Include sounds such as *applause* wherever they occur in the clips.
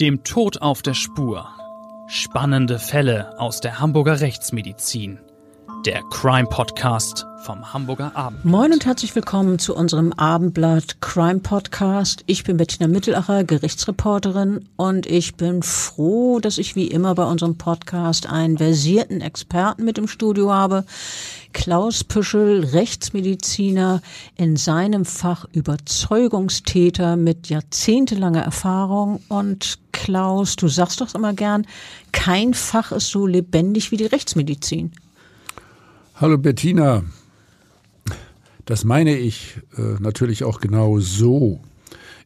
Dem Tod auf der Spur. Spannende Fälle aus der Hamburger Rechtsmedizin. Der Crime Podcast vom Hamburger Abend. Moin und herzlich willkommen zu unserem Abendblatt Crime Podcast. Ich bin Bettina Mittelacher, Gerichtsreporterin und ich bin froh, dass ich wie immer bei unserem Podcast einen versierten Experten mit im Studio habe. Klaus Püschel, Rechtsmediziner, in seinem Fach Überzeugungstäter mit jahrzehntelanger Erfahrung. Und Klaus, du sagst doch immer gern, kein Fach ist so lebendig wie die Rechtsmedizin. Hallo Bettina, das meine ich äh, natürlich auch genau so.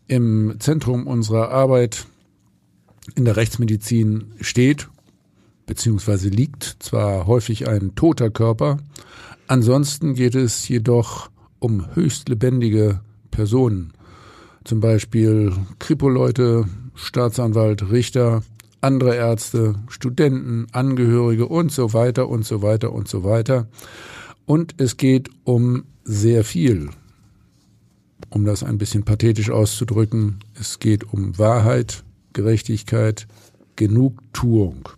Im Zentrum unserer Arbeit in der Rechtsmedizin steht bzw. liegt zwar häufig ein toter Körper, ansonsten geht es jedoch um höchst lebendige Personen, zum Beispiel Kripo-Leute, Staatsanwalt, Richter, andere Ärzte, Studenten, Angehörige und so weiter und so weiter und so weiter. Und es geht um sehr viel. Um das ein bisschen pathetisch auszudrücken, es geht um Wahrheit, Gerechtigkeit, Genugtuung.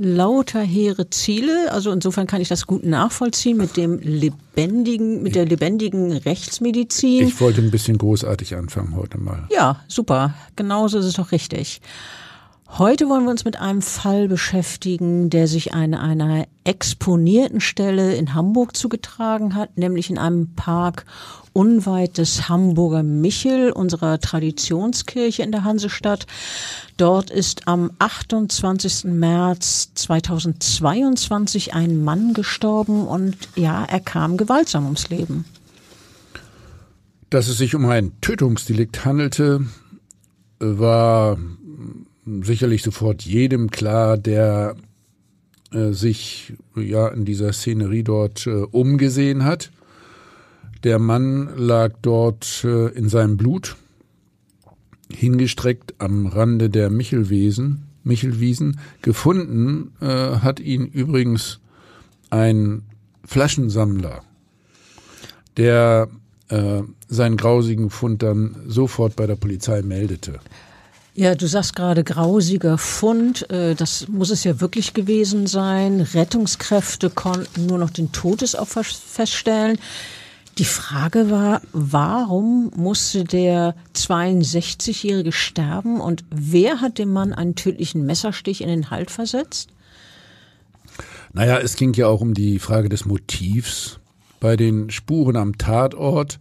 Lauter hehre Ziele, also insofern kann ich das gut nachvollziehen mit dem lebendigen, mit der lebendigen Rechtsmedizin. Ich wollte ein bisschen großartig anfangen heute mal. Ja, super. Genauso ist es doch richtig. Heute wollen wir uns mit einem Fall beschäftigen, der sich an einer exponierten Stelle in Hamburg zugetragen hat, nämlich in einem Park unweit des Hamburger Michel, unserer Traditionskirche in der Hansestadt. Dort ist am 28. März 2022 ein Mann gestorben und ja, er kam gewaltsam ums Leben. Dass es sich um ein Tötungsdelikt handelte, war sicherlich sofort jedem klar, der äh, sich ja in dieser Szenerie dort äh, umgesehen hat. Der Mann lag dort äh, in seinem Blut, hingestreckt am Rande der Michelwiesen. Michelwiesen. Gefunden äh, hat ihn übrigens ein Flaschensammler, der äh, seinen grausigen Fund dann sofort bei der Polizei meldete. Ja, du sagst gerade grausiger Fund. Äh, das muss es ja wirklich gewesen sein. Rettungskräfte konnten nur noch den Todesopfer feststellen. Die Frage war, warum musste der 62-Jährige sterben und wer hat dem Mann einen tödlichen Messerstich in den Halt versetzt? Naja, es ging ja auch um die Frage des Motivs. Bei den Spuren am Tatort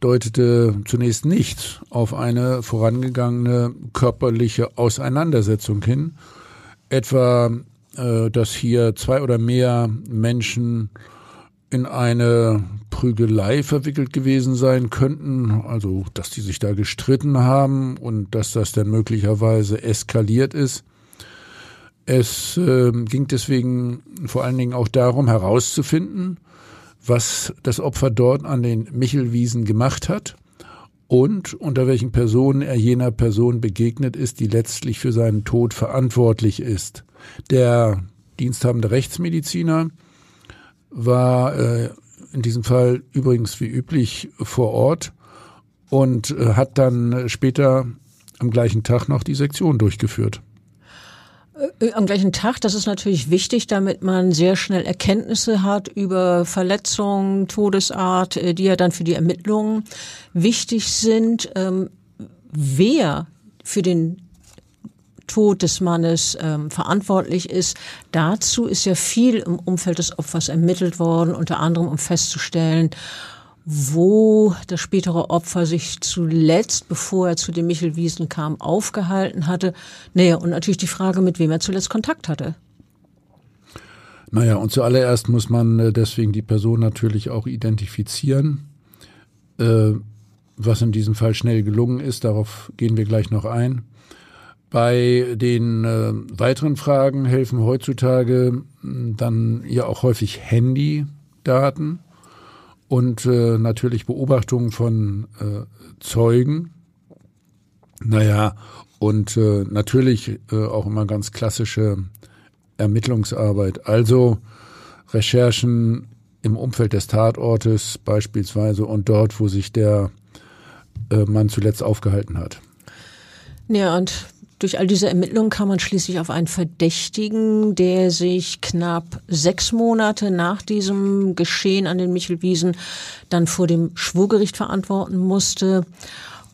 deutete zunächst nicht auf eine vorangegangene körperliche Auseinandersetzung hin, etwa äh, dass hier zwei oder mehr Menschen in eine Prügelei verwickelt gewesen sein könnten, also dass die sich da gestritten haben und dass das dann möglicherweise eskaliert ist. Es äh, ging deswegen vor allen Dingen auch darum herauszufinden, was das Opfer dort an den Michelwiesen gemacht hat und unter welchen Personen er jener Person begegnet ist, die letztlich für seinen Tod verantwortlich ist. Der diensthabende Rechtsmediziner war äh, in diesem Fall übrigens wie üblich vor Ort und äh, hat dann später am gleichen Tag noch die Sektion durchgeführt. Äh, am gleichen Tag, das ist natürlich wichtig, damit man sehr schnell Erkenntnisse hat über Verletzungen, Todesart, äh, die ja dann für die Ermittlungen wichtig sind. Ähm, wer für den Tod des Mannes ähm, verantwortlich ist. Dazu ist ja viel im Umfeld des Opfers ermittelt worden, unter anderem um festzustellen, wo das spätere Opfer sich zuletzt, bevor er zu den Michelwiesen kam, aufgehalten hatte. Naja, und natürlich die Frage, mit wem er zuletzt Kontakt hatte. Naja, und zuallererst muss man äh, deswegen die Person natürlich auch identifizieren. Äh, was in diesem Fall schnell gelungen ist, darauf gehen wir gleich noch ein. Bei den äh, weiteren Fragen helfen heutzutage dann ja auch häufig Handydaten und äh, natürlich Beobachtungen von äh, Zeugen. Naja, und äh, natürlich äh, auch immer ganz klassische Ermittlungsarbeit. Also Recherchen im Umfeld des Tatortes beispielsweise und dort, wo sich der äh, Mann zuletzt aufgehalten hat. Ja, und durch all diese Ermittlungen kam man schließlich auf einen Verdächtigen, der sich knapp sechs Monate nach diesem Geschehen an den Michelwiesen dann vor dem Schwurgericht verantworten musste.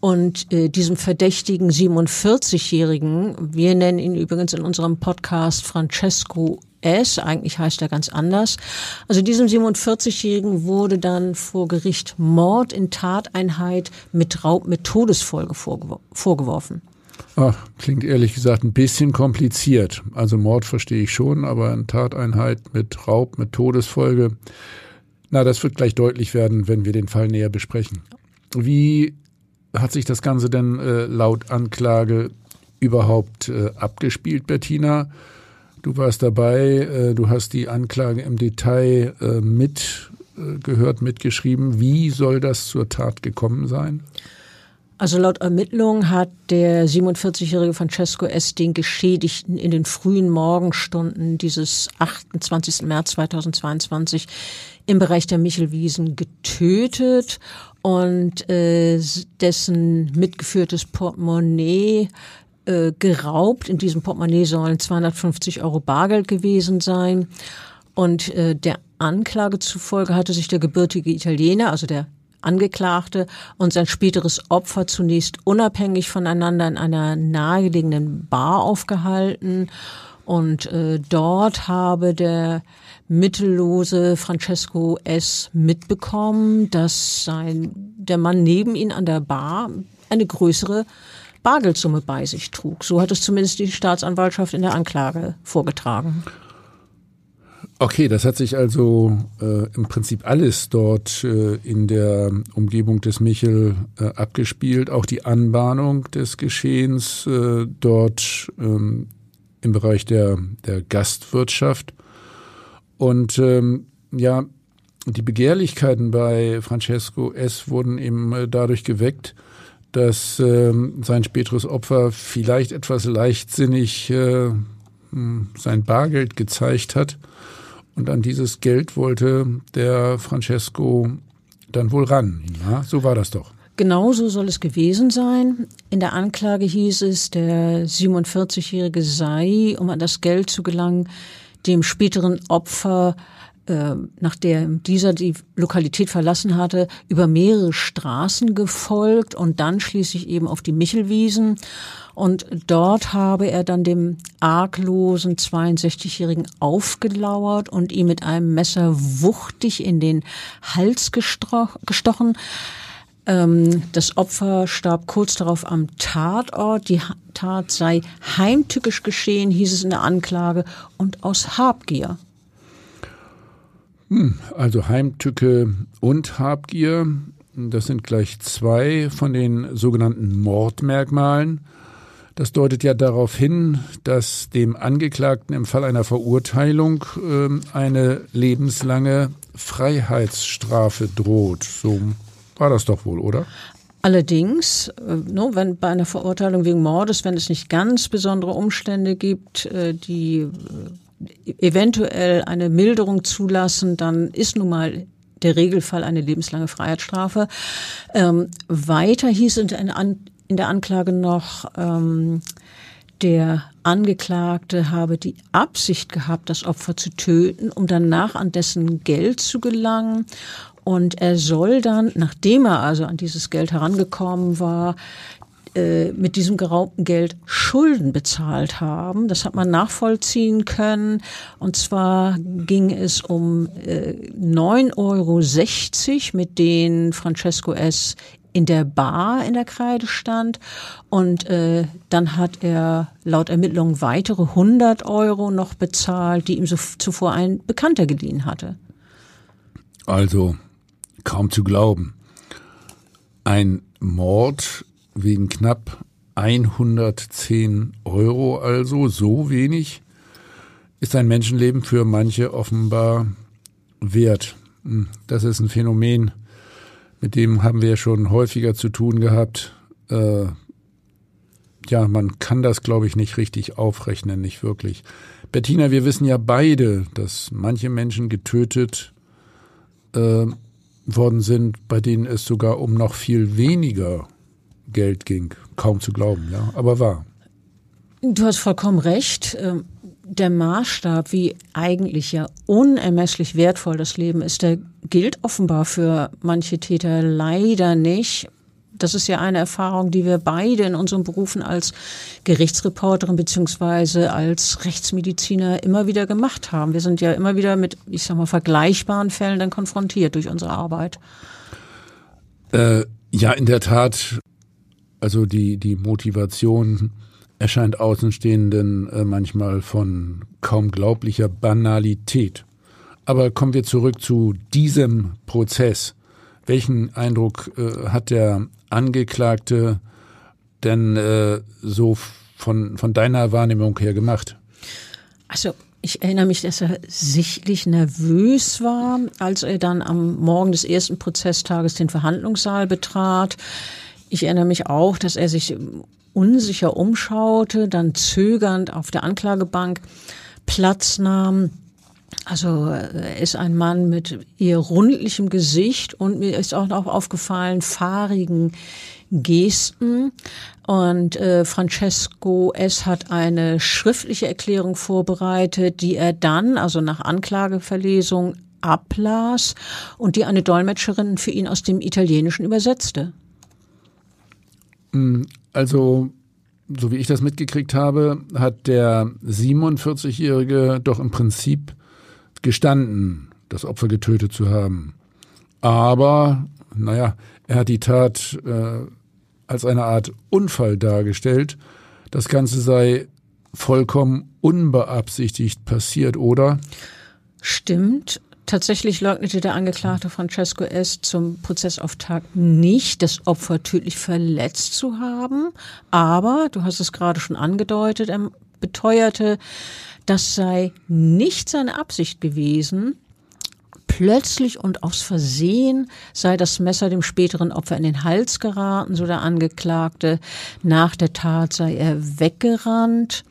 Und äh, diesem verdächtigen 47-Jährigen, wir nennen ihn übrigens in unserem Podcast Francesco S., eigentlich heißt er ganz anders. Also diesem 47-Jährigen wurde dann vor Gericht Mord in Tateinheit mit Raub mit Todesfolge vorgeworfen. Ach, klingt ehrlich gesagt ein bisschen kompliziert. Also Mord verstehe ich schon, aber eine Tateinheit mit Raub, mit Todesfolge, na, das wird gleich deutlich werden, wenn wir den Fall näher besprechen. Wie hat sich das Ganze denn äh, laut Anklage überhaupt äh, abgespielt, Bettina? Du warst dabei, äh, du hast die Anklage im Detail äh, mitgehört, äh, mitgeschrieben. Wie soll das zur Tat gekommen sein? Also laut Ermittlungen hat der 47-jährige Francesco S. den Geschädigten in den frühen Morgenstunden dieses 28. März 2022 im Bereich der Michelwiesen getötet und äh, dessen mitgeführtes Portemonnaie äh, geraubt. In diesem Portemonnaie sollen 250 Euro Bargeld gewesen sein. Und äh, der Anklage zufolge hatte sich der gebürtige Italiener, also der Angeklagte und sein späteres Opfer zunächst unabhängig voneinander in einer nahegelegenen Bar aufgehalten. Und äh, dort habe der mittellose Francesco S. mitbekommen, dass sein, der Mann neben ihn an der Bar eine größere Bargeldsumme bei sich trug. So hat es zumindest die Staatsanwaltschaft in der Anklage vorgetragen. Okay, das hat sich also äh, im Prinzip alles dort äh, in der Umgebung des Michel äh, abgespielt, auch die Anbahnung des Geschehens äh, dort ähm, im Bereich der, der Gastwirtschaft. Und ähm, ja, die Begehrlichkeiten bei Francesco S. wurden eben äh, dadurch geweckt, dass ähm, sein späteres Opfer vielleicht etwas leichtsinnig äh, hm, sein Bargeld gezeigt hat und an dieses Geld wollte der Francesco dann wohl ran. Ja, so war das doch. Genauso soll es gewesen sein. In der Anklage hieß es, der 47-Jährige sei, um an das Geld zu gelangen, dem späteren Opfer, äh, nachdem dieser die Lokalität verlassen hatte, über mehrere Straßen gefolgt und dann schließlich eben auf die Michelwiesen. Und dort habe er dann dem arglosen 62-Jährigen aufgelauert und ihm mit einem Messer wuchtig in den Hals gestochen. Ähm, das Opfer starb kurz darauf am Tatort. Die Tat sei heimtückisch geschehen, hieß es in der Anklage, und aus Habgier. Hm, also Heimtücke und Habgier, das sind gleich zwei von den sogenannten Mordmerkmalen. Das deutet ja darauf hin, dass dem Angeklagten im Fall einer Verurteilung äh, eine lebenslange Freiheitsstrafe droht. So war das doch wohl, oder? Allerdings, äh, wenn bei einer Verurteilung wegen Mordes, wenn es nicht ganz besondere Umstände gibt, äh, die äh, eventuell eine Milderung zulassen, dann ist nun mal der Regelfall eine lebenslange Freiheitsstrafe. Ähm, weiter hieß in, in der Anklage noch, ähm, der Angeklagte habe die Absicht gehabt, das Opfer zu töten, um danach an dessen Geld zu gelangen. Und er soll dann, nachdem er also an dieses Geld herangekommen war, äh, mit diesem geraubten Geld Schulden bezahlt haben. Das hat man nachvollziehen können. Und zwar ging es um äh, 9,60 Euro, mit denen Francesco S in der Bar in der Kreide stand und äh, dann hat er laut Ermittlungen weitere 100 Euro noch bezahlt, die ihm so zuvor ein Bekannter geliehen hatte. Also kaum zu glauben. Ein Mord wegen knapp 110 Euro, also so wenig, ist ein Menschenleben für manche offenbar wert. Hm, das ist ein Phänomen, mit dem haben wir schon häufiger zu tun gehabt. Äh, ja, man kann das, glaube ich, nicht richtig aufrechnen, nicht wirklich. Bettina, wir wissen ja beide, dass manche Menschen getötet äh, worden sind, bei denen es sogar um noch viel weniger Geld ging. Kaum zu glauben, ja, aber wahr. Du hast vollkommen recht. Ähm, der Maßstab, wie eigentlich ja unermesslich wertvoll das Leben ist, der gilt offenbar für manche Täter leider nicht. Das ist ja eine Erfahrung, die wir beide in unseren Berufen als Gerichtsreporterin beziehungsweise als Rechtsmediziner immer wieder gemacht haben. Wir sind ja immer wieder mit, ich sag mal, vergleichbaren Fällen dann konfrontiert durch unsere Arbeit. Äh, ja, in der Tat. Also die, die Motivation erscheint Außenstehenden äh, manchmal von kaum glaublicher Banalität. Aber kommen wir zurück zu diesem Prozess. Welchen Eindruck äh, hat der Angeklagte denn äh, so von, von deiner Wahrnehmung her gemacht? Also ich erinnere mich, dass er sichtlich nervös war, als er dann am Morgen des ersten Prozesstages den Verhandlungssaal betrat. Ich erinnere mich auch, dass er sich unsicher umschaute, dann zögernd auf der Anklagebank Platz nahm. Also er ist ein Mann mit eher rundlichem Gesicht und mir ist auch noch aufgefallen, fahrigen Gesten. Und äh, Francesco S. hat eine schriftliche Erklärung vorbereitet, die er dann, also nach Anklageverlesung, ablas und die eine Dolmetscherin für ihn aus dem Italienischen übersetzte. Mm, also, so wie ich das mitgekriegt habe, hat der 47-Jährige doch im Prinzip gestanden, das Opfer getötet zu haben. Aber, naja, er hat die Tat äh, als eine Art Unfall dargestellt. Das Ganze sei vollkommen unbeabsichtigt passiert, oder? Stimmt. Tatsächlich leugnete der Angeklagte Francesco S. zum Prozessauftakt nicht, das Opfer tödlich verletzt zu haben. Aber, du hast es gerade schon angedeutet, er beteuerte, das sei nicht seine Absicht gewesen. Plötzlich und aus Versehen sei das Messer dem späteren Opfer in den Hals geraten, so der Angeklagte. Nach der Tat sei er weggerannt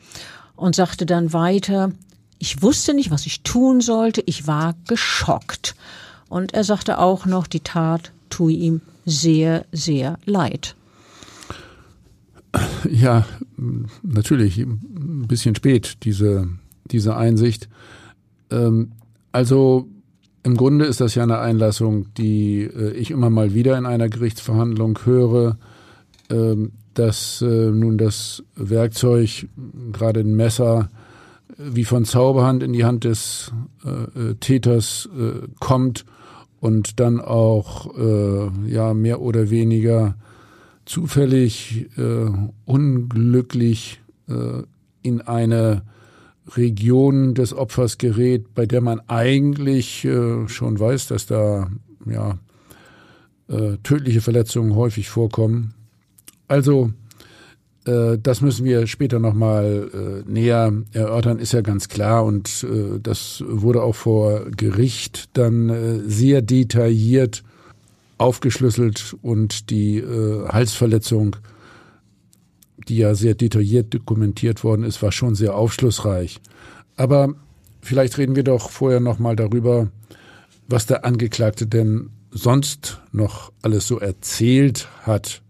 und sagte dann weiter, ich wusste nicht, was ich tun sollte. Ich war geschockt. Und er sagte auch noch, die Tat tue ihm sehr, sehr leid. Ja, natürlich, ein bisschen spät, diese, diese Einsicht. Ähm, also im Grunde ist das ja eine Einlassung, die äh, ich immer mal wieder in einer Gerichtsverhandlung höre, ähm, dass äh, nun das Werkzeug, gerade ein Messer, wie von Zauberhand in die Hand des äh, äh, Täters äh, kommt und dann auch äh, ja mehr oder weniger zufällig äh, unglücklich äh, in eine Region des Opfers gerät, bei der man eigentlich schon weiß, dass da ja tödliche Verletzungen häufig vorkommen. Also das müssen wir später nochmal äh, näher erörtern, ist ja ganz klar. Und äh, das wurde auch vor Gericht dann äh, sehr detailliert aufgeschlüsselt und die äh, Halsverletzung, die ja sehr detailliert dokumentiert worden ist, war schon sehr aufschlussreich. Aber vielleicht reden wir doch vorher nochmal darüber, was der Angeklagte denn sonst noch alles so erzählt hat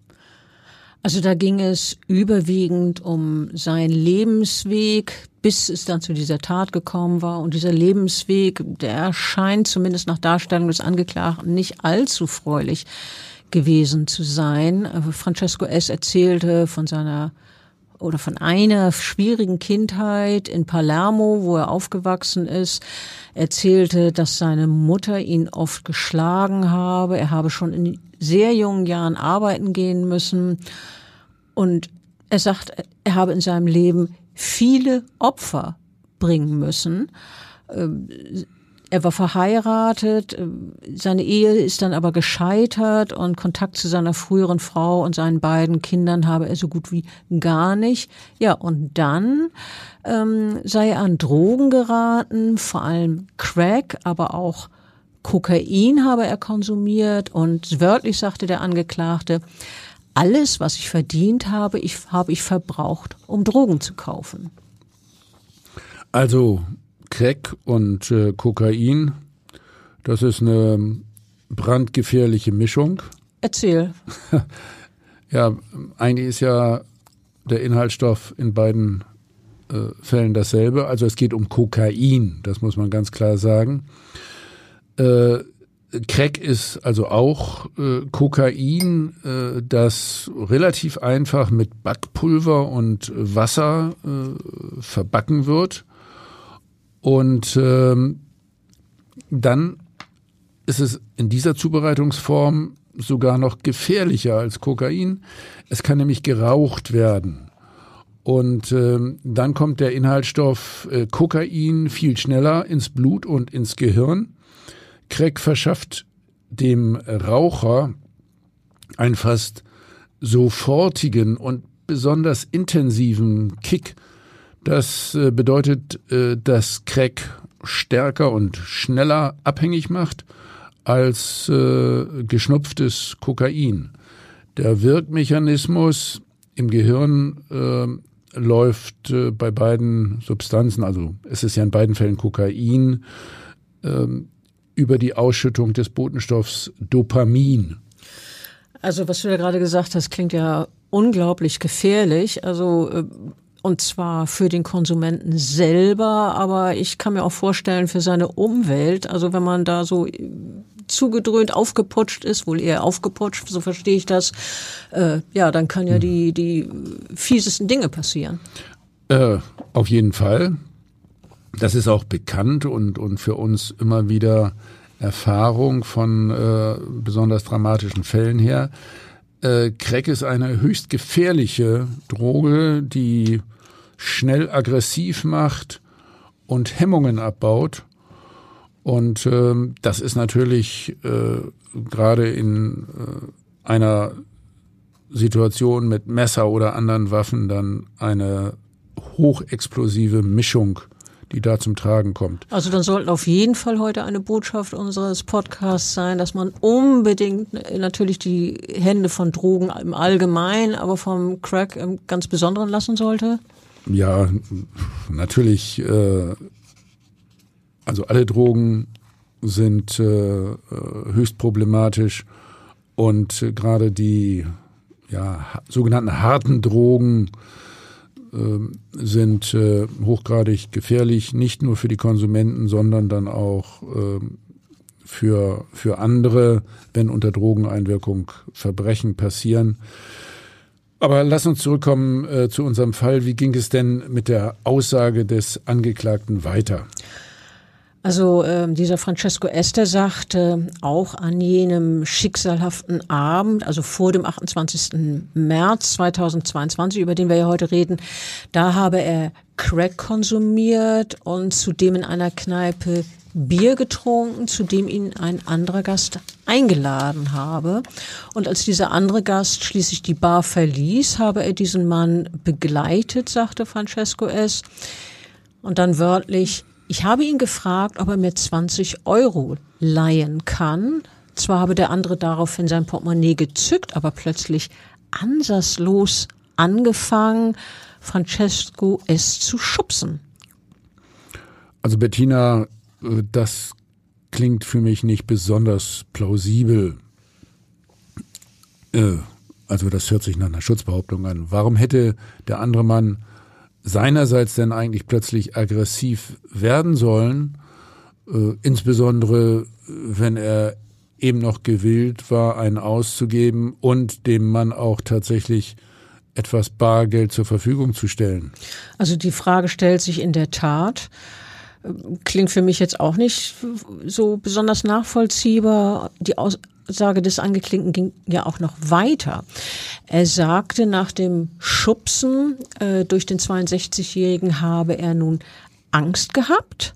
also da ging es überwiegend um seinen Lebensweg, bis es dann zu dieser Tat gekommen war. Und dieser Lebensweg, der scheint zumindest nach Darstellung des Angeklagten nicht allzu freulich gewesen zu sein. Francesco S. erzählte von seiner oder von einer schwierigen Kindheit in Palermo, wo er aufgewachsen ist, erzählte, dass seine Mutter ihn oft geschlagen habe. Er habe schon in sehr jungen Jahren arbeiten gehen müssen. Und er sagt, er habe in seinem Leben viele Opfer bringen müssen. Er war verheiratet, ähm, seine Ehe ist dann aber gescheitert und Kontakt zu seiner früheren Frau und seinen beiden Kindern habe er so gut wie gar nicht. Ja, und dann ähm, sei er an Drogen geraten, vor allem Crack, aber auch Kokain habe er konsumiert und wörtlich sagte der Angeklagte, alles, was ich verdient habe, ich, habe ich verbraucht, um Drogen zu kaufen. Also Crack und äh, Kokain, das ist eine brandgefährliche Mischung. Erzähl. *laughs* ja, eigentlich ist ja der Inhaltsstoff in beiden äh, Fällen dasselbe. Also es geht um Kokain, das muss man ganz klar sagen. Äh, Crack ist also auch äh, Kokain, äh, das relativ einfach mit Backpulver und Wasser äh, verbacken wird. Und ähm, dann ist es in dieser Zubereitungsform sogar noch gefährlicher als Kokain. Es kann nämlich geraucht werden. Und ähm, dann kommt der Inhaltsstoff äh, Kokain viel schneller ins Blut und ins Gehirn. Crack verschafft dem Raucher einen fast sofortigen und besonders intensiven Kick. Das äh, bedeutet, äh, dass Crack stärker und schneller abhängig macht als äh, geschnupftes Kokain. Der Wirkmechanismus im Gehirn läuft bei beiden Substanzen, also es ist ja in beiden Fällen Kokain, äh, über die Ausschüttung des Botenstoffs Dopamin. Also was du ja gerade gesagt hast, klingt ja unglaublich gefährlich. Also und zwar für den Konsumenten selber, aber ich kann mir auch vorstellen für seine Umwelt. Also wenn man da so zugedröhnt, aufgeputscht ist, wohl eher aufgeputscht, so verstehe ich das, äh, ja, dann kann ja hm. die, die fiesesten Dinge passieren. Äh, auf jeden Fall. Das ist auch bekannt und, und für uns immer wieder Erfahrung von äh, besonders dramatischen Fällen her. Äh, Crack ist eine höchst gefährliche Droge, die schnell aggressiv macht und Hemmungen abbaut. Und ähm, das ist natürlich äh, gerade in äh, einer Situation mit Messer oder anderen Waffen dann eine hochexplosive Mischung, die da zum Tragen kommt. Also dann sollten auf jeden Fall heute eine Botschaft unseres Podcasts sein, dass man unbedingt natürlich die Hände von Drogen im Allgemeinen, aber vom Crack im ganz Besonderen lassen sollte. Ja, natürlich. Äh, also alle Drogen sind äh, äh höchst problematisch und äh, gerade die ja, sogenannten harten Drogen sind äh, hochgradig gefährlich, nicht nur für die Konsumenten, sondern dann auch äh, für, für andere, wenn unter Drogeneinwirkung Verbrechen passieren. Aber lass uns zurückkommen äh, zu unserem Fall. Wie ging es denn mit der Aussage des Angeklagten weiter? Also äh, dieser Francesco Esther sagte auch an jenem schicksalhaften Abend, also vor dem 28. März 2022, über den wir ja heute reden, da habe er Crack konsumiert und zudem in einer Kneipe Bier getrunken, zu dem ihn ein anderer Gast eingeladen habe. Und als dieser andere Gast schließlich die Bar verließ, habe er diesen Mann begleitet, sagte Francesco S. Und dann wörtlich, ich habe ihn gefragt, ob er mir 20 Euro leihen kann. Zwar habe der andere daraufhin sein Portemonnaie gezückt, aber plötzlich ansatzlos angefangen, Francesco S. zu schubsen. Also Bettina, äh, das klingt für mich nicht besonders plausibel. Äh, also das hört sich nach einer Schutzbehauptung an. Warum hätte der andere Mann seinerseits denn eigentlich plötzlich aggressiv werden sollen, äh, insbesondere wenn er eben noch gewillt war, einen auszugeben und dem Mann auch tatsächlich etwas Bargeld zur Verfügung zu stellen? Also die Frage stellt sich in der Tat. Klingt für mich jetzt auch nicht so besonders nachvollziehbar. Die Aus Aussage des Angeklingten ging ja auch noch weiter. Er sagte, nach dem Schubsen äh, durch den 62-Jährigen habe er nun Angst gehabt.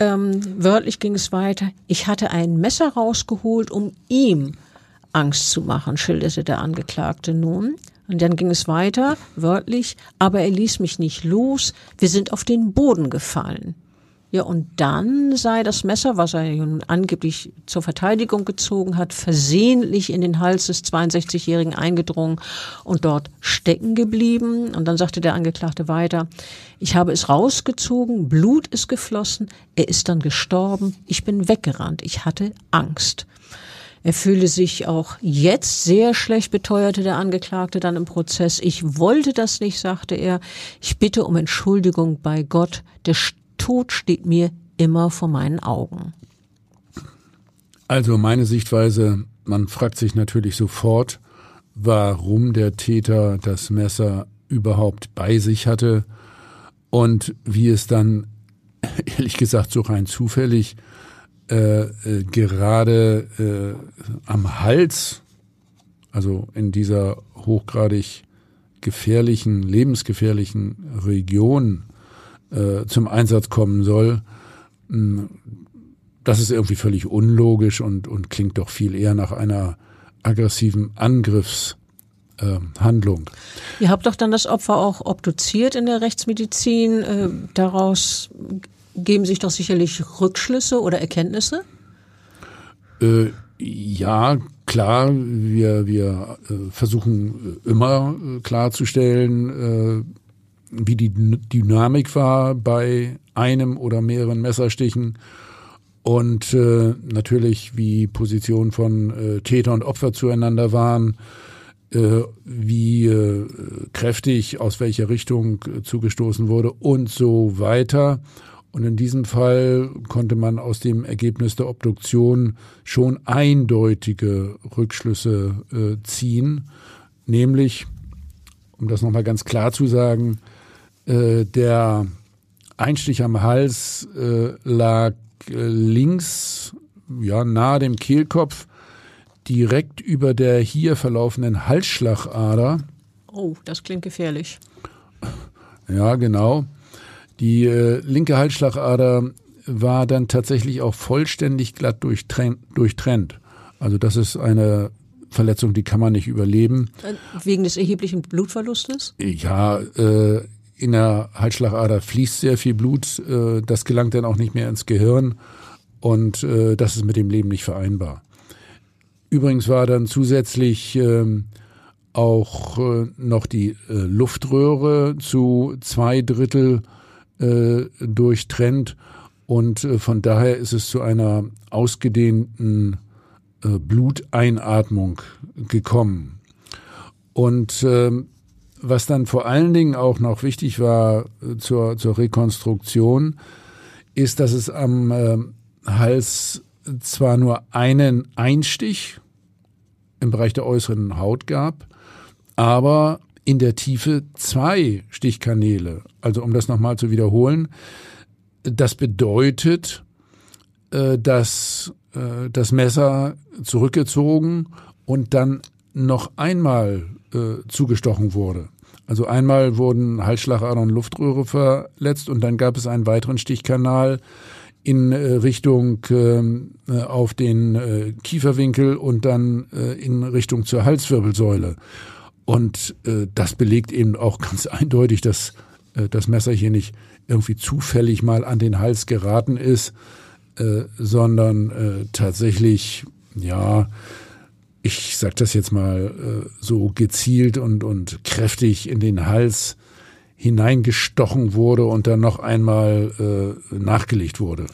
Ähm, wörtlich ging es weiter. Ich hatte ein Messer rausgeholt, um ihm Angst zu machen, schilderte der Angeklagte nun. Und dann ging es weiter, wörtlich, aber er ließ mich nicht los, wir sind auf den Boden gefallen. Ja, und dann sei das Messer, was er nun angeblich zur Verteidigung gezogen hat, versehentlich in den Hals des 62-Jährigen eingedrungen und dort stecken geblieben. Und dann sagte der Angeklagte weiter, ich habe es rausgezogen, Blut ist geflossen, er ist dann gestorben, ich bin weggerannt, ich hatte Angst. Er fühle sich auch jetzt sehr schlecht, beteuerte der Angeklagte dann im Prozess. Ich wollte das nicht, sagte er. Ich bitte um Entschuldigung bei Gott. Der Tod steht mir immer vor meinen Augen. Also meine Sichtweise, man fragt sich natürlich sofort, warum der Täter das Messer überhaupt bei sich hatte und wie es dann, *laughs* ehrlich gesagt, so rein zufällig äh, äh, gerade äh, am Hals, also in dieser hochgradig gefährlichen, lebensgefährlichen Region äh, zum Einsatz kommen soll, hm, das ist irgendwie völlig unlogisch und, und klingt doch viel eher nach einer aggressiven Angriffshandlung. Äh, Ihr habt doch dann das Opfer auch obduziert in der Rechtsmedizin. Äh, daraus geben sich doch sicherlich Rückschlüsse oder Erkenntnisse? Äh, ja, klar, wir, wir äh, versuchen immer äh, klarzustellen, äh, wie die Dynamik war bei einem oder mehreren Messerstichen und äh, natürlich wie Positionen von äh, Täter und Opfer zueinander waren, äh, wie äh, kräftig aus welcher Richtung äh, zugestoßen wurde und so weiter. Und in diesem Fall konnte man aus dem Ergebnis der Obduktion schon eindeutige Rückschlüsse äh, ziehen, nämlich, um das nochmal ganz klar zu sagen, äh, der Einstich am Hals äh, lag äh, links, ja, nahe dem Kehlkopf, direkt über der hier verlaufenden Halsschlagader. Oh, das klingt gefährlich. Ja, genau. Die äh, linke Halsschlagader war dann tatsächlich auch vollständig glatt durchtrennt. Also das ist eine Verletzung, die kann man nicht überleben. Äh, wegen des erheblichen Blutverlustes? Ja, äh, in der Halsschlagader fließt sehr viel Blut. Äh, das gelangt dann auch nicht mehr ins Gehirn. Und äh, das ist mit dem Leben nicht vereinbar. Übrigens war dann zusätzlich ähm, auch äh, noch die äh, Luftröhre zu zwei Drittel äh, durchtrennt und äh, von daher ist es zu einer ausgedehnten äh, Bluteinatmung gekommen. Und äh, was dann vor allen Dingen auch noch wichtig war äh, zur, zur Rekonstruktion, ist, dass es am äh, Hals zwar nur einen Einstich im Bereich der äußeren Haut gab, aber in der Tiefe zwei Stichkanäle. Also um das nochmal zu wiederholen, das bedeutet, äh, dass äh, das Messer zurückgezogen und dann noch einmal äh, zugestochen wurde. Also einmal wurden Halsschlagader und Luftröhre verletzt und dann gab es einen weiteren Stichkanal in Richtung ähm, auf den Kieferwinkel und dann in Richtung zur Halswirbelsäule. Und äh, das belegt eben auch ganz *laughs* eindeutig, dass äh, das Messer hier nicht irgendwie zufällig mal an den Hals geraten ist, äh, sondern äh, tatsächlich, ja, ich sag das jetzt mal äh, so gezielt und, und kräftig in den Hals hineingestochen wurde und dann noch einmal äh, nachgelegt wurde.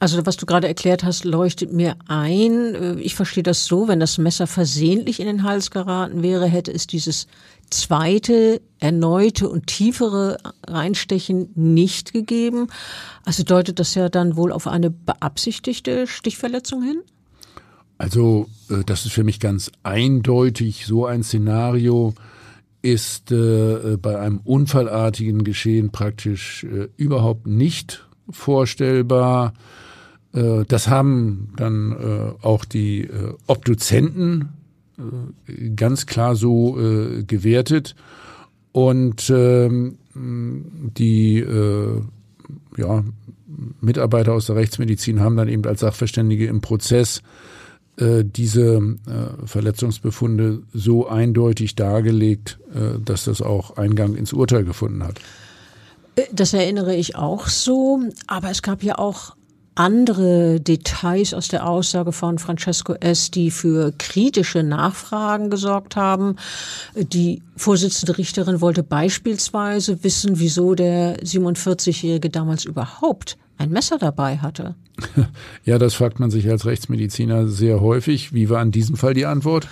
Also was du gerade erklärt hast, leuchtet mir ein. Ich verstehe das so, wenn das Messer versehentlich in den Hals geraten wäre, hätte es dieses zweite, erneute und tiefere Reinstechen nicht gegeben. Also deutet das ja dann wohl auf eine beabsichtigte Stichverletzung hin? Also äh, das ist für mich ganz eindeutig. So ein Szenario ist äh, bei einem unfallartigen Geschehen praktisch äh, überhaupt nicht vorstellbar. Äh, das haben dann äh, auch die äh, Obduzenten ganz klar so gewertet. Und ähm, die ja, Mitarbeiter aus der Rechtsmedizin haben dann eben als Sachverständige im Prozess diese Verletzungsbefunde so eindeutig dargelegt, dass das auch Eingang ins Urteil gefunden hat. Das erinnere ich auch so, aber es gab ja auch andere Details aus der Aussage von Francesco S., die für kritische Nachfragen gesorgt haben. Die Vorsitzende Richterin wollte beispielsweise wissen, wieso der 47-Jährige damals überhaupt ein Messer dabei hatte. *laughs* Ja, das fragt man sich als Rechtsmediziner sehr häufig. Wie war in diesem Fall die Antwort?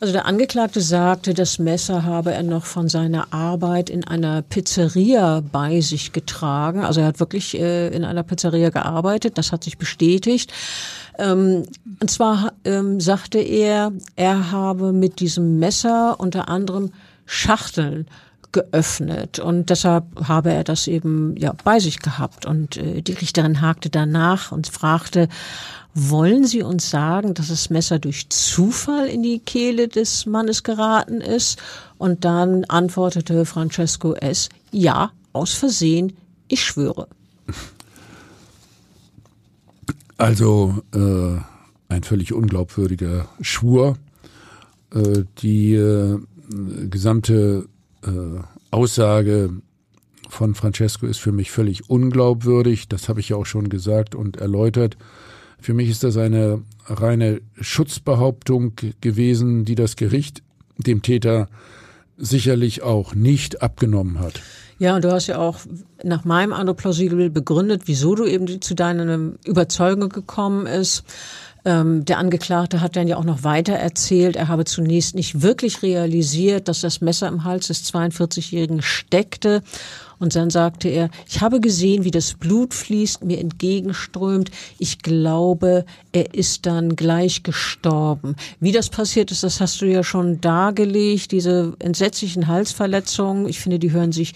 Also der Angeklagte sagte, das Messer habe er noch von seiner Arbeit in einer Pizzeria bei sich getragen. Also er hat wirklich äh, in einer Pizzeria gearbeitet, das hat sich bestätigt. Ähm, und zwar ähm, sagte er, er habe mit diesem Messer unter anderem Schachteln geöffnet und deshalb habe er das eben ja bei sich gehabt und äh, die Richterin hakte danach und fragte wollen Sie uns sagen, dass das Messer durch Zufall in die Kehle des Mannes geraten ist? Und dann antwortete Francesco S. Ja, aus Versehen, ich schwöre. Also äh, ein völlig unglaubwürdiger Schwur. Äh, die äh, gesamte äh, Aussage von Francesco ist für mich völlig unglaubwürdig. Das habe ich ja auch schon gesagt und erläutert. Für mich ist das eine reine Schutzbehauptung gewesen, die das Gericht dem Täter sicherlich auch nicht abgenommen hat. Ja, und du hast ja auch nach meinem Eindruck plausibel begründet, wieso du eben zu deiner Überzeugung gekommen ist. Ähm, der Angeklagte hat dann ja auch noch weiter erzählt, er habe zunächst nicht wirklich realisiert, dass das Messer im Hals des 42-Jährigen steckte und dann sagte er, ich habe gesehen, wie das Blut fließt, mir entgegenströmt. Ich glaube, er ist dann gleich gestorben. Wie das passiert ist, das hast du ja schon dargelegt, diese entsetzlichen Halsverletzungen. Ich finde, die hören sich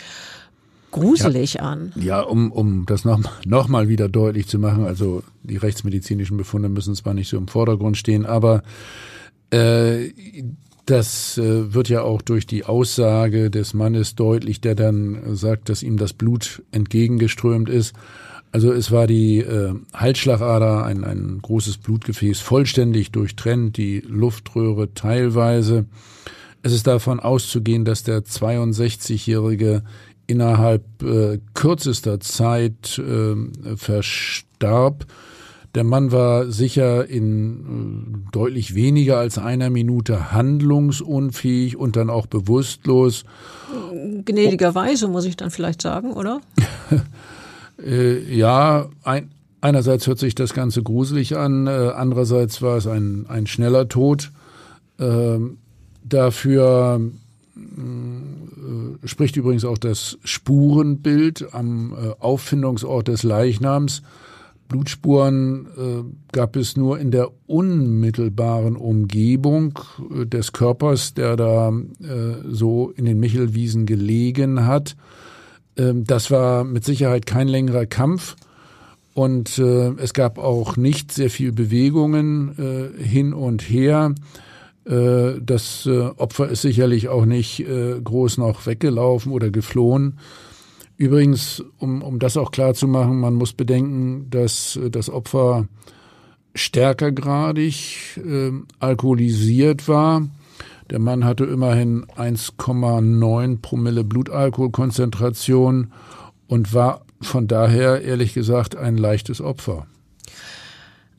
gruselig ja, an. Ja, um, um das noch, noch mal wieder deutlich zu machen, also die rechtsmedizinischen Befunde müssen zwar nicht so im Vordergrund stehen, aber äh, das äh, wird ja auch durch die Aussage des Mannes deutlich, der dann sagt, dass ihm das Blut entgegengeströmt ist. Also es war die äh, Halsschlagader, ein, ein großes Blutgefäß, vollständig durchtrennt, die Luftröhre teilweise. Es ist davon auszugehen, dass der 62-Jährige innerhalb äh, kürzester Zeit äh, verstarb. Der Mann war sicher in äh, deutlich weniger als einer Minute handlungsunfähig und dann auch bewusstlos. Gnädigerweise muss ich dann vielleicht sagen, oder? *laughs* äh, ja, ein, einerseits hört sich das Ganze gruselig an, äh, andererseits war es ein, ein schneller Tod. Ähm, dafür äh, spricht übrigens auch das Spurenbild am äh, Auffindungsort des Leichnams. Blutspuren äh, gab es nur in der unmittelbaren Umgebung äh, des Körpers, der da äh, so in den Michelwiesen gelegen hat. Ähm, das war mit Sicherheit kein längerer Kampf. Und es gab auch nicht sehr viel Bewegungen hin und her. Äh, das äh, Opfer ist sicherlich auch nicht äh, groß noch weggelaufen oder geflohen. Übrigens, um, um das auch klar zu machen, man muss bedenken, dass das Opfer stärkergradig äh, alkoholisiert war. Der Mann hatte immerhin 1,9 Promille Blutalkoholkonzentration und war von daher ehrlich gesagt ein leichtes Opfer.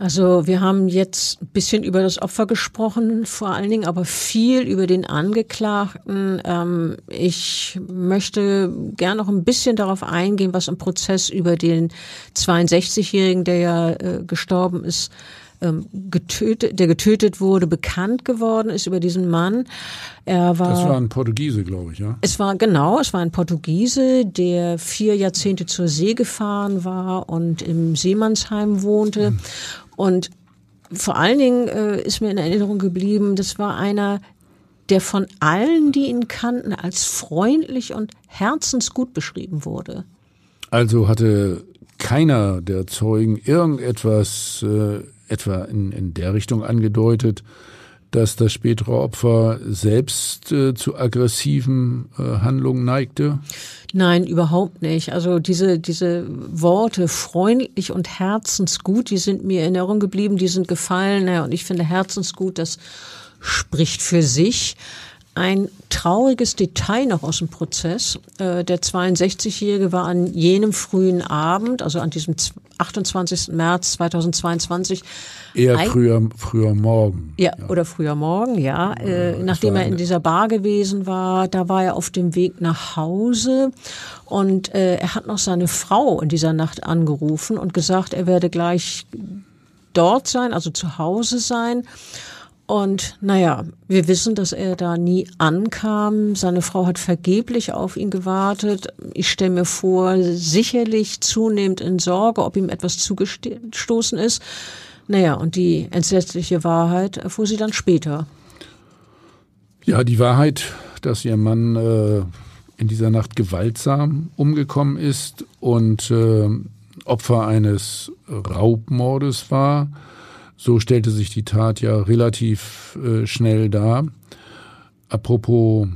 Also wir haben jetzt ein bisschen über das Opfer gesprochen, vor allen Dingen aber viel über den Angeklagten. Ähm, ich möchte gern noch ein bisschen darauf eingehen, was im Prozess über den 62-Jährigen, der ja äh, gestorben ist, ähm, getötet, der getötet wurde, bekannt geworden ist über diesen Mann. Er war, das war ein Portugiese, glaube ich, ja. Es war genau, es war ein Portugiese, der vier Jahrzehnte zur See gefahren war und im Seemannsheim wohnte. Mhm. Und vor allen Dingen äh, ist mir in Erinnerung geblieben, das war einer, der von allen, die ihn kannten, als freundlich und herzensgut beschrieben wurde. Also hatte keiner der Zeugen irgendetwas äh, etwa in, in der Richtung angedeutet, dass das spätere Opfer selbst äh, zu aggressiven äh, Handlungen neigte? Nein, überhaupt nicht. Also diese, diese Worte freundlich und herzensgut, die sind mir in Erinnerung geblieben, die sind gefallen. Ja, und ich finde herzensgut, das spricht für sich. Ein trauriges Detail noch aus dem Prozess. Äh, der 62-Jährige war an jenem frühen Abend, also an diesem 28. März 2022, Eher früher, früher morgen. Ja, ja, oder früher morgen, ja. Äh, nachdem er in dieser Bar gewesen war, da war er auf dem Weg nach Hause und äh, er hat noch seine Frau in dieser Nacht angerufen und gesagt, er werde gleich dort sein, also zu Hause sein. Und naja, wir wissen, dass er da nie ankam. Seine Frau hat vergeblich auf ihn gewartet. Ich stelle mir vor, sicherlich zunehmend in Sorge, ob ihm etwas zugestoßen ist. Naja, und die entsetzliche Wahrheit erfuhr sie dann später. Ja, die Wahrheit, dass ihr Mann äh, in dieser Nacht gewaltsam umgekommen ist und äh, Opfer eines Raubmordes war, so stellte sich die Tat ja relativ äh, schnell dar. Apropos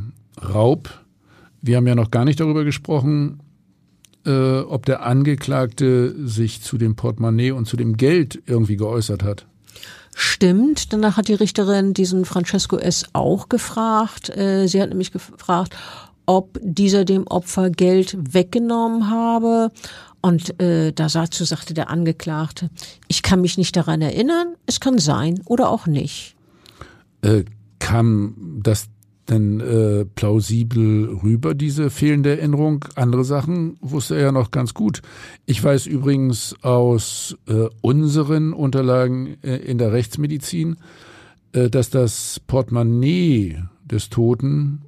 Raub, wir haben ja noch gar nicht darüber gesprochen, äh, ob der Angeklagte sich zu dem Portemonnaie und zu dem Geld irgendwie geäußert hat. Stimmt. Danach hat die Richterin diesen Francesco S. auch gefragt. Äh, sie hat nämlich gefragt, ob dieser dem Opfer Geld weggenommen habe. Und äh, dazu sagte der Angeklagte, ich kann mich nicht daran erinnern, es kann sein oder auch nicht. Äh, kam das denn äh, plausibel rüber, diese fehlende Erinnerung? Andere Sachen wusste er ja noch ganz gut. Ich weiß übrigens aus äh, unseren Unterlagen äh, in der Rechtsmedizin, äh, dass das Portemonnaie des Toten,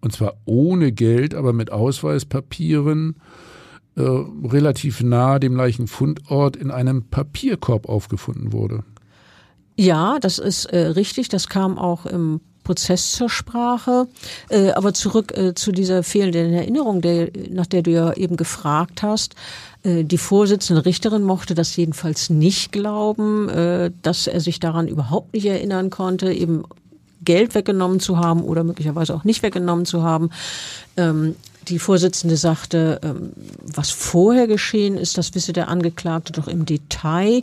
und zwar ohne Geld, aber mit Ausweispapieren, äh, relativ nah dem Leichenfundort in einem Papierkorb aufgefunden wurde. Ja, das ist äh, richtig. Das kam auch im Prozess zur Sprache. Äh, aber zurück äh, zu dieser fehlenden Erinnerung, der, nach der du ja eben gefragt hast. Äh, die Vorsitzende Richterin mochte das jedenfalls nicht glauben, äh, dass er sich daran überhaupt nicht erinnern konnte, eben Geld weggenommen zu haben oder möglicherweise auch nicht weggenommen zu haben. Ähm, die Vorsitzende sagte, ähm, was vorher geschehen ist, das wisse der Angeklagte doch im Detail.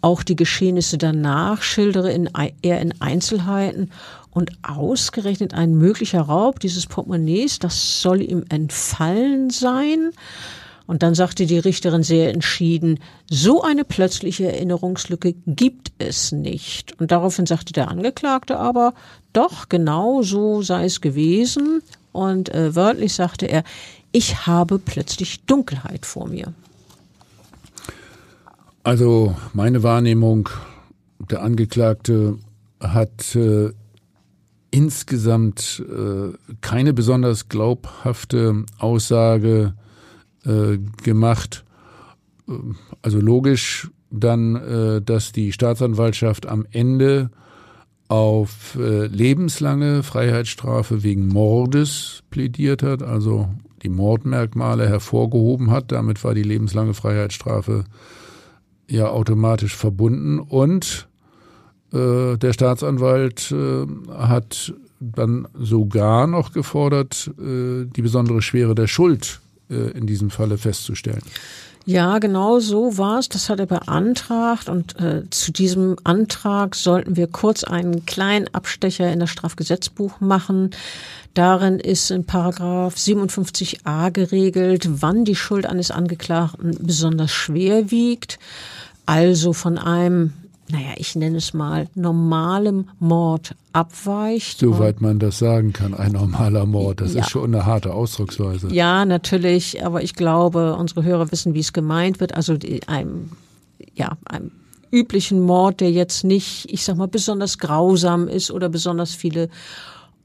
Auch die Geschehnisse danach schildere in, er in Einzelheiten. Und ausgerechnet ein möglicher Raub dieses Portemonnaies, das soll ihm entfallen sein. Und dann sagte die Richterin sehr entschieden, so eine plötzliche Erinnerungslücke gibt es nicht. Und daraufhin sagte der Angeklagte aber, doch, genau so sei es gewesen. Und äh, wörtlich sagte er, ich habe plötzlich Dunkelheit vor mir. Also meine Wahrnehmung, der Angeklagte hat äh, insgesamt äh, keine besonders glaubhafte Aussage äh, gemacht. Äh, also logisch dann, äh, dass die Staatsanwaltschaft am Ende auf äh, lebenslange Freiheitsstrafe wegen Mordes plädiert hat, also die Mordmerkmale hervorgehoben hat. Damit war die lebenslange Freiheitsstrafe ja automatisch verbunden und äh, der Staatsanwalt äh, hat dann sogar noch gefordert, äh, die besondere Schwere der Schuld in diesem Falle festzustellen. Ja, genau so war es. Das hat er beantragt und äh, zu diesem Antrag sollten wir kurz einen kleinen Abstecher in das Strafgesetzbuch machen. Darin ist in Paragraph 57a geregelt, wann die Schuld eines Angeklagten besonders schwer wiegt. Also von einem naja, ich nenne es mal, normalem Mord abweicht. Soweit man das sagen kann, ein normaler Mord. Das ja. ist schon eine harte Ausdrucksweise. Ja, natürlich, aber ich glaube, unsere Hörer wissen, wie es gemeint wird. Also einem, ja, einem üblichen Mord, der jetzt nicht, ich sag mal, besonders grausam ist oder besonders viele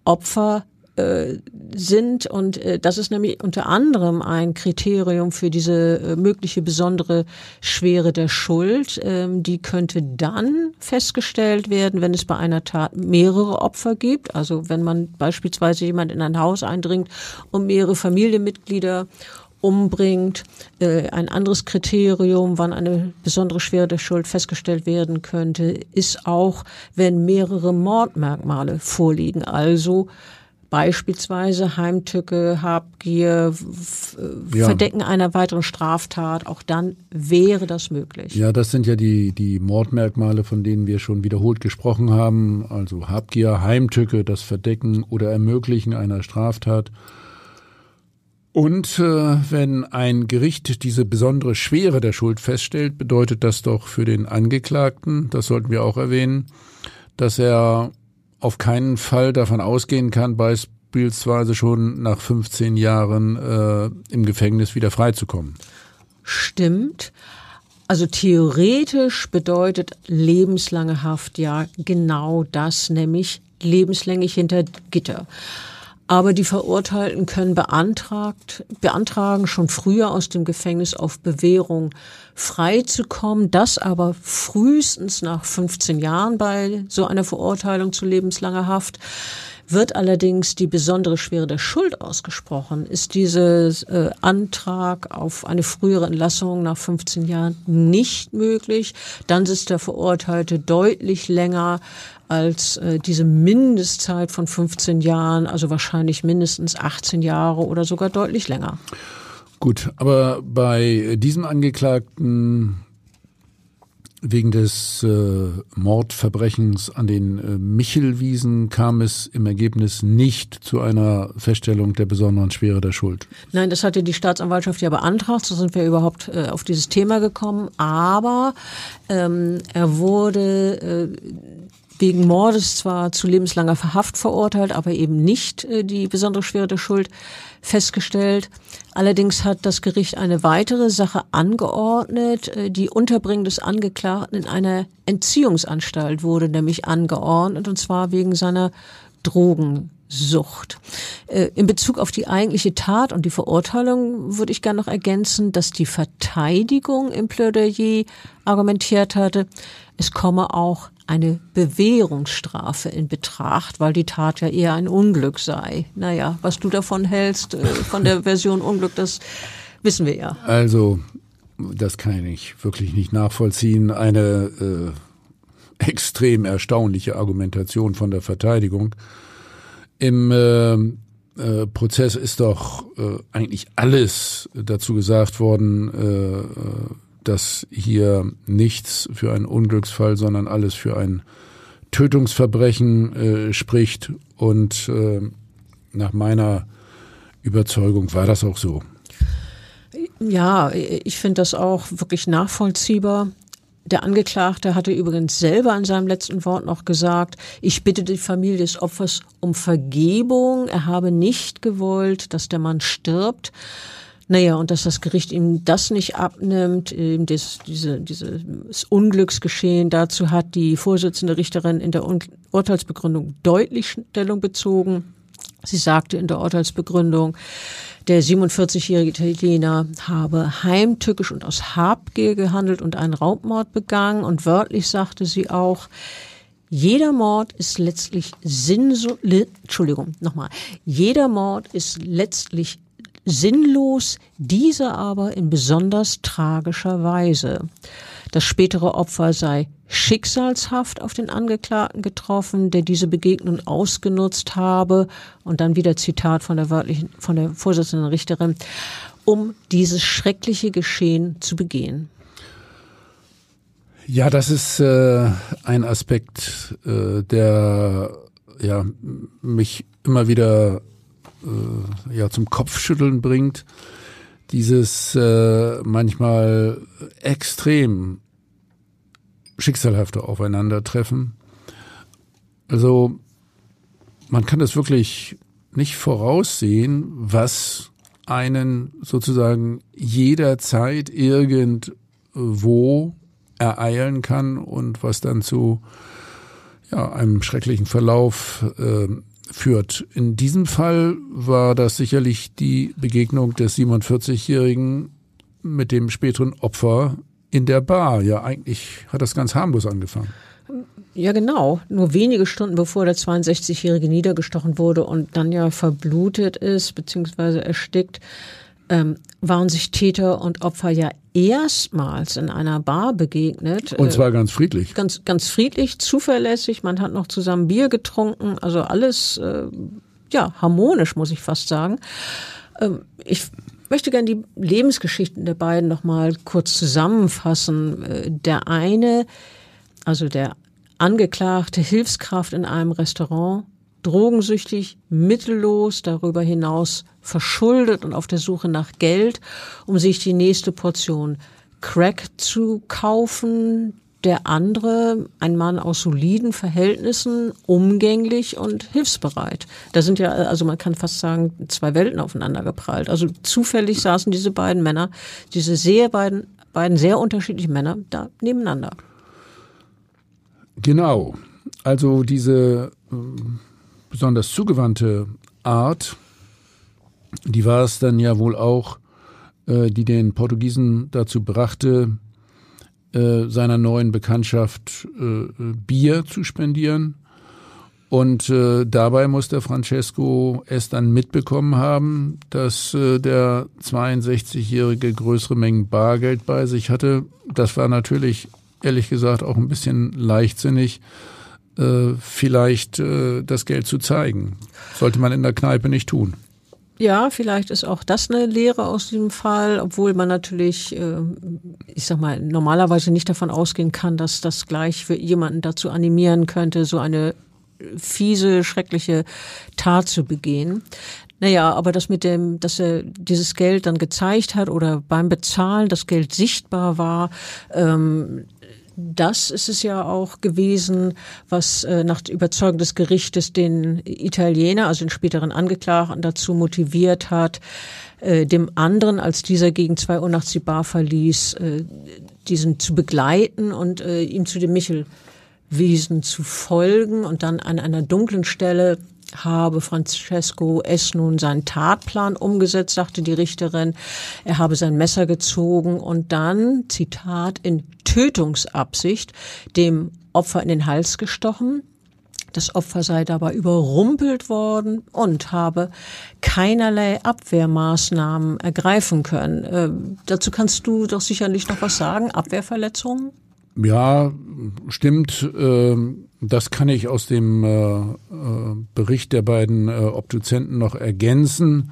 Opfer äh, sind und äh, das ist nämlich unter anderem ein Kriterium für diese äh, mögliche besondere Schwere der Schuld. Ähm, die könnte dann festgestellt werden, wenn es bei einer Tat mehrere Opfer gibt. Also wenn man beispielsweise jemand in ein Haus eindringt und mehrere Familienmitglieder umbringt. Äh, ein anderes Kriterium, wann eine besondere Schwere der Schuld festgestellt werden könnte, ist auch, wenn mehrere Mordmerkmale vorliegen. Also beispielsweise Heimtücke, Habgier, ja. Verdecken einer weiteren Straftat, auch dann wäre das möglich. Ja, das sind ja die, die Mordmerkmale, von denen wir schon wiederholt gesprochen haben. Also Habgier, Heimtücke, das Verdecken oder Ermöglichen einer Straftat. Und äh, wenn ein Gericht diese besondere Schwere der Schuld feststellt, bedeutet das doch für den Angeklagten, das sollten wir auch erwähnen, dass er auf keinen Fall davon ausgehen kann, beispielsweise schon nach 15 Jahren äh, im Gefängnis wieder freizukommen. Stimmt. Also theoretisch bedeutet lebenslange Haft ja genau das, nämlich lebenslänglich hinter Gitter. Aber die Verurteilten können beantragt, beantragen, schon früher aus dem Gefängnis auf Bewährung freizukommen. Das aber frühestens nach 15 Jahren bei so einer Verurteilung zu lebenslanger Haft. Wird allerdings die besondere Schwere der Schuld ausgesprochen, ist dieser äh, Antrag auf eine frühere Entlassung nach 15 Jahren nicht möglich. Dann ist der Verurteilte deutlich länger als äh, diese Mindestzeit von 15 Jahren, also wahrscheinlich mindestens 18 Jahre oder sogar deutlich länger. Gut, aber bei diesem Angeklagten wegen des äh, Mordverbrechens an den äh, Michelwiesen kam es im Ergebnis nicht zu einer Feststellung der besonderen Schwere der Schuld. Nein, das hatte die Staatsanwaltschaft ja beantragt, so sind wir überhaupt äh, auf dieses Thema gekommen. Aber ähm, er wurde äh, wegen Mordes zwar zu lebenslanger Verhaft verurteilt, aber eben nicht äh, die besondere Schwere der Schuld festgestellt. Allerdings hat das Gericht eine weitere Sache angeordnet. Äh, die Unterbringung des Angeklagten in einer Entziehungsanstalt wurde nämlich angeordnet, und zwar wegen seiner Drogensucht. Äh, in Bezug auf die eigentliche Tat und die Verurteilung würde ich gerne noch ergänzen, dass die Verteidigung im Plädoyer argumentiert hatte, es komme auch eine Bewährungsstrafe in Betracht, weil die Tat ja eher ein Unglück sei. Naja, was du davon hältst, äh, von der Version Unglück, das wissen wir ja. Also, das kann ich wirklich nicht nachvollziehen. Eine äh, extrem erstaunliche Argumentation von der Verteidigung. Im äh, äh, Prozess ist doch äh, eigentlich alles dazu gesagt worden, äh, äh dass hier nichts für einen Unglücksfall, sondern alles für ein Tötungsverbrechen äh, spricht. Und nach meiner Überzeugung war das auch so. Ja, ich finde das auch wirklich nachvollziehbar. Der Angeklagte hatte übrigens selber in seinem letzten Wort noch gesagt, ich bitte die Familie des Opfers um Vergebung. Er habe nicht gewollt, dass der Mann stirbt. Naja, und dass das Gericht ihm das nicht abnimmt, eben das, diese, dieses Unglücksgeschehen, dazu hat die Vorsitzende Richterin in der Urteilsbegründung deutlich Stellung bezogen. Sie sagte in der Urteilsbegründung, der 47-jährige Italiener habe heimtückisch und aus Habgier gehandelt und einen Raubmord begangen. Und wörtlich sagte sie auch, jeder Mord ist letztlich sinnso, Entschuldigung, nochmal. Jeder Mord ist letztlich sinnlos, diese aber in besonders tragischer Weise. Das spätere Opfer sei schicksalshaft auf den Angeklagten getroffen, der diese Begegnung ausgenutzt habe, und dann wieder Zitat von der wörtlichen, von der Vorsitzenden Richterin, um dieses schreckliche Geschehen zu begehen. Ja, das ist äh, ein Aspekt, äh, der ja mich immer wieder äh, ja zum Kopfschütteln bringt, dieses äh, manchmal extrem schicksalhafte Aufeinandertreffen. Also man kann das wirklich nicht voraussehen, was einen sozusagen jederzeit irgendwo ereilen kann und was dann zu ja, einem schrecklichen Verlauf äh, führt. In diesem Fall war das sicherlich die Begegnung des 47-Jährigen mit dem späteren Opfer in der Bar. Ja, eigentlich hat das ganz harmlos angefangen. Ja, genau. Nur wenige Stunden bevor der 62-Jährige niedergestochen wurde und dann ja verblutet ist, beziehungsweise erstickt, ähm, waren sich Täter und Opfer ja erstmals in einer Bar begegnet. Und zwar ganz friedlich. Ganz, ganz friedlich, zuverlässig. Man hat noch zusammen Bier getrunken. Also alles, äh, ja, harmonisch, muss ich fast sagen. Ähm, ich möchte gerne die Lebensgeschichten der beiden nochmal kurz zusammenfassen. Äh, der eine, also der Angeklagte Hilfskraft in einem Restaurant, drogensüchtig, mittellos, darüber hinaus verschuldet und auf der Suche nach Geld, um sich die nächste Portion Crack zu kaufen. Der andere, ein Mann aus soliden Verhältnissen, umgänglich und hilfsbereit. Da sind ja, also man kann fast sagen, zwei Welten aufeinander geprallt. Also zufällig saßen diese beiden Männer, diese sehr beiden, beiden sehr unterschiedlichen Männer da nebeneinander. Genau. Also diese äh, besonders zugewandte Art, die war es dann ja wohl auch, äh, die den Portugiesen dazu brachte, äh, seiner neuen Bekanntschaft äh, Bier zu spendieren. Und äh, dabei muss der Francesco es dann mitbekommen haben, dass äh, der 62-Jährige größere Mengen Bargeld bei sich hatte. Das war natürlich ehrlich gesagt auch ein bisschen leichtsinnig, äh, vielleicht äh, das Geld zu zeigen. Sollte man in der Kneipe nicht tun. Ja, vielleicht ist auch das eine Lehre aus diesem Fall, obwohl man natürlich, äh, ich sag mal, normalerweise nicht davon ausgehen kann, dass das gleich für jemanden dazu animieren könnte, so eine fiese, schreckliche Tat zu begehen. Naja, aber das mit dem, dass er dieses Geld dann gezeigt hat oder beim Bezahlen das Geld sichtbar war, ähm, das ist es ja auch gewesen, was äh, nach Überzeugung des Gerichtes den Italiener, also den späteren Angeklagten, dazu motiviert hat, äh, dem anderen, als dieser gegen zwei Uhr nachts die Bar verließ, äh, diesen zu begleiten und äh, ihm zu dem Michelwiesen zu folgen und dann an einer dunklen Stelle habe Francesco S. nun seinen Tatplan umgesetzt, sagte die Richterin. Er habe sein Messer gezogen und dann, Zitat, in Tötungsabsicht dem Opfer in den Hals gestochen. Das Opfer sei dabei überrumpelt worden und habe keinerlei Abwehrmaßnahmen ergreifen können. Äh, dazu kannst du doch sicherlich noch was sagen. Abwehrverletzungen? Ja, stimmt. Ähm, das kann ich aus dem äh, äh, Bericht der beiden äh, Obduzenten noch ergänzen.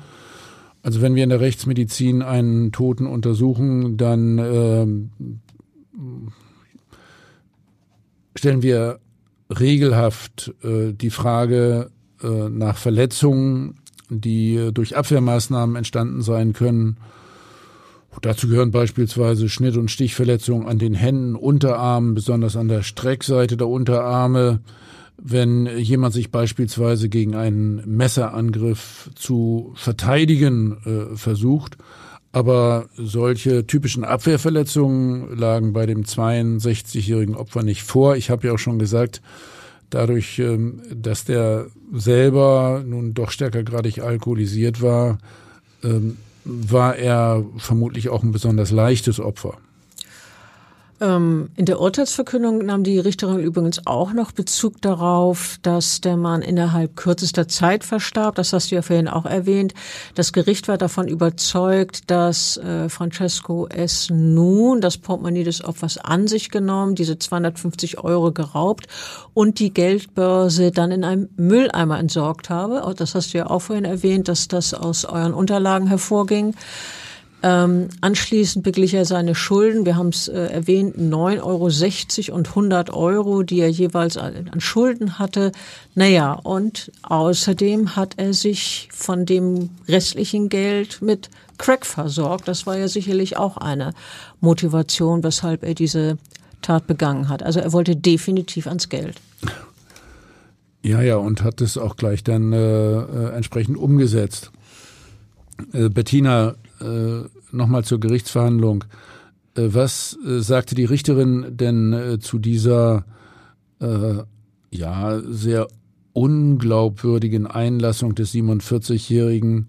Also wenn wir in der Rechtsmedizin einen Toten untersuchen, dann stellen wir regelhaft die Frage nach Verletzungen, die durch Abwehrmaßnahmen entstanden sein können Dazu gehören beispielsweise Schnitt- und Stichverletzungen an den Händen, Unterarmen, besonders an der Streckseite der Unterarme. Wenn jemand sich beispielsweise gegen einen Messerangriff zu verteidigen äh, versucht, aber solche typischen Abwehrverletzungen lagen bei dem 62-jährigen Opfer nicht vor. Ich habe ja auch schon gesagt, dadurch, ähm, dass der selber nun doch stärker gradig alkoholisiert war, ähm, war er vermutlich auch ein besonders leichtes Opfer. Ähm, in der Urteilsverkündung nahm die Richterin übrigens auch noch Bezug darauf, dass der Mann innerhalb kürzester Zeit verstarb. Das hast du ja vorhin auch erwähnt. Das Gericht war davon überzeugt, dass äh, Francesco S. nun das Portemonnaie des Opfers an sich genommen, diese 250 Euro geraubt und die Geldbörse dann in einem Mülleimer entsorgt habe. Das hast du ja auch vorhin erwähnt, dass das aus euren Unterlagen hervorging. Ähm, anschließend beglich er seine Schulden. Wir haben es äh, erwähnt, 9,60 Euro und 100 Euro, die er jeweils an, Schulden hatte. Naja, und außerdem hat er sich von dem restlichen Geld mit Crack versorgt. Das war ja sicherlich auch eine Motivation, weshalb er diese Tat begangen hat. Also er wollte definitiv ans Geld. Ja, ja, und hat es auch gleich dann äh, äh entsprechend umgesetzt. Äh, Bettina, äh, nochmal zur Gerichtsverhandlung. Äh, was äh, sagte die Richterin denn äh, zu dieser äh, ja sehr unglaubwürdigen Einlassung des 47-Jährigen,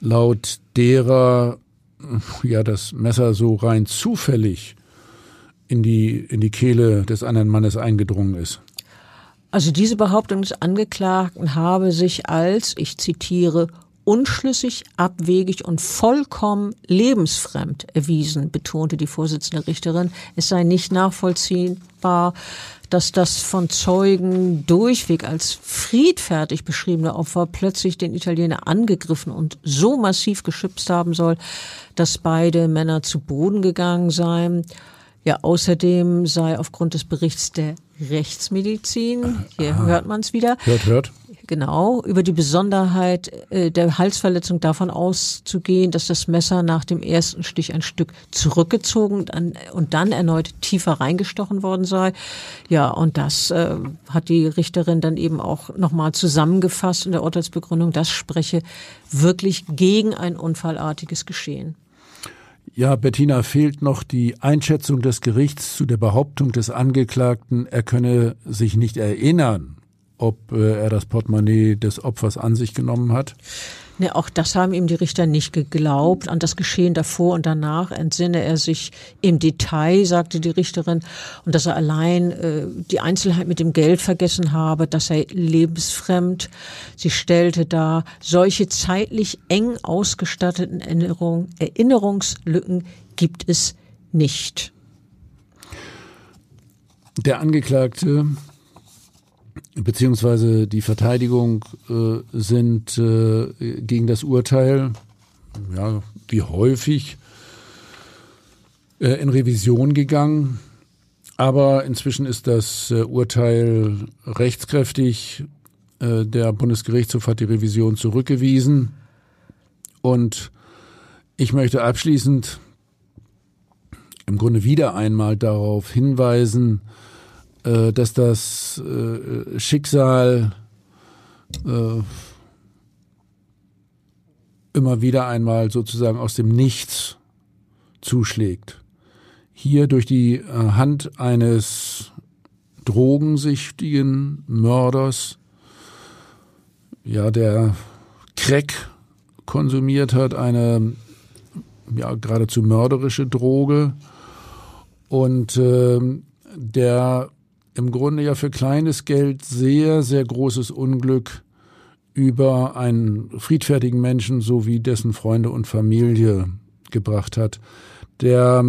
laut derer äh, ja das Messer so rein zufällig in die in die Kehle des anderen Mannes eingedrungen ist? Also diese Behauptung des Angeklagten habe sich als, ich zitiere, unschlüssig, abwegig und vollkommen lebensfremd erwiesen, betonte die Vorsitzende Richterin. Es sei nicht nachvollziehbar, dass das von Zeugen durchweg als friedfertig beschriebene Opfer plötzlich den Italiener angegriffen und so massiv geschützt haben soll, dass beide Männer zu Boden gegangen seien. Ja, außerdem sei aufgrund des Berichts der Rechtsmedizin, hier Aha. hört man es wieder, hört, hört genau, über die Besonderheit äh, der Halsverletzung davon auszugehen, dass das Messer nach dem ersten Stich ein Stück zurückgezogen und dann erneut tiefer reingestochen worden sei. Ja, und das äh, hat die Richterin dann eben auch nochmal zusammengefasst in der Urteilsbegründung. Das spreche wirklich gegen ein unfallartiges Geschehen. Ja, Bettina, fehlt noch die Einschätzung des Gerichts zu der Behauptung des Angeklagten, er könne sich nicht erinnern, ob äh, er das Portemonnaie des Opfers an sich genommen hat? Ne, auch das haben ihm die Richter nicht geglaubt. An das Geschehen davor und danach entsinne er sich im Detail, sagte die Richterin, und dass er allein äh, die Einzelheit mit dem Geld vergessen habe, dass er lebensfremd. Sie stellte dar, solche zeitlich eng ausgestatteten Erinnerung, Erinnerungslücken gibt es nicht. Der Angeklagte beziehungsweise die Verteidigung äh, sind äh, gegen das Urteil, ja, wie häufig, äh, in Revision gegangen. Aber inzwischen ist das äh, Urteil rechtskräftig. Äh, der Bundesgerichtshof hat die Revision zurückgewiesen. Und ich möchte abschließend im Grunde wieder einmal darauf hinweisen, äh, dass das äh, Schicksal äh, immer wieder einmal sozusagen aus dem Nichts zuschlägt. Hier durch die äh, Hand eines drogensüchtigen Mörders, ja, der Crack konsumiert hat, eine ja geradezu mörderische Droge und äh, der im Grunde ja für kleines Geld sehr, sehr großes Unglück über einen friedfertigen Menschen sowie dessen Freunde und Familie gebracht hat. Der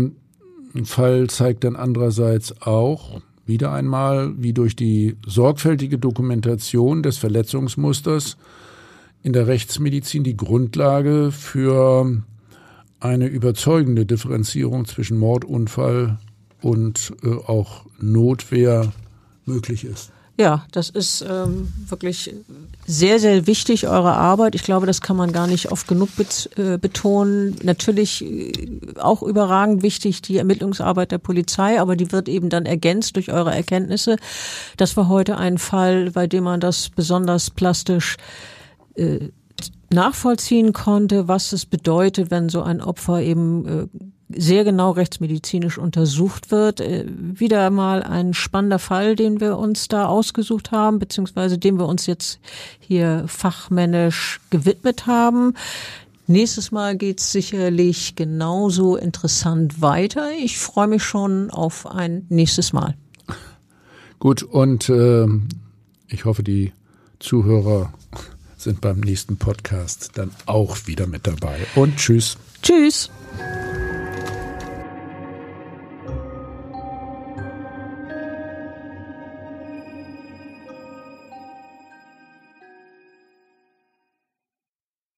Fall zeigt dann andererseits auch wieder einmal, wie durch die sorgfältige Dokumentation des Verletzungsmusters in der Rechtsmedizin die Grundlage für eine überzeugende Differenzierung zwischen Mordunfall und äh, auch Notwehr möglich ist. Ja, das ist ähm, wirklich sehr, sehr wichtig, eure Arbeit. Ich glaube, das kann man gar nicht oft genug äh, betonen. Natürlich äh, auch überragend wichtig die Ermittlungsarbeit der Polizei, aber die wird eben dann ergänzt durch eure Erkenntnisse. Das war heute ein Fall, bei dem man das besonders plastisch äh, nachvollziehen konnte, was es bedeutet, wenn so ein Opfer eben äh, sehr genau rechtsmedizinisch untersucht wird. Äh, wieder mal ein spannender Fall, den wir uns da ausgesucht haben, beziehungsweise dem wir uns jetzt hier fachmännisch gewidmet haben. Nächstes Mal geht's sicherlich genauso interessant weiter. Ich freue mich schon auf ein nächstes Mal. Gut, und äh, ich hoffe, die Zuhörer sind beim nächsten Podcast dann auch wieder mit dabei. Und tschüss. Tschüss.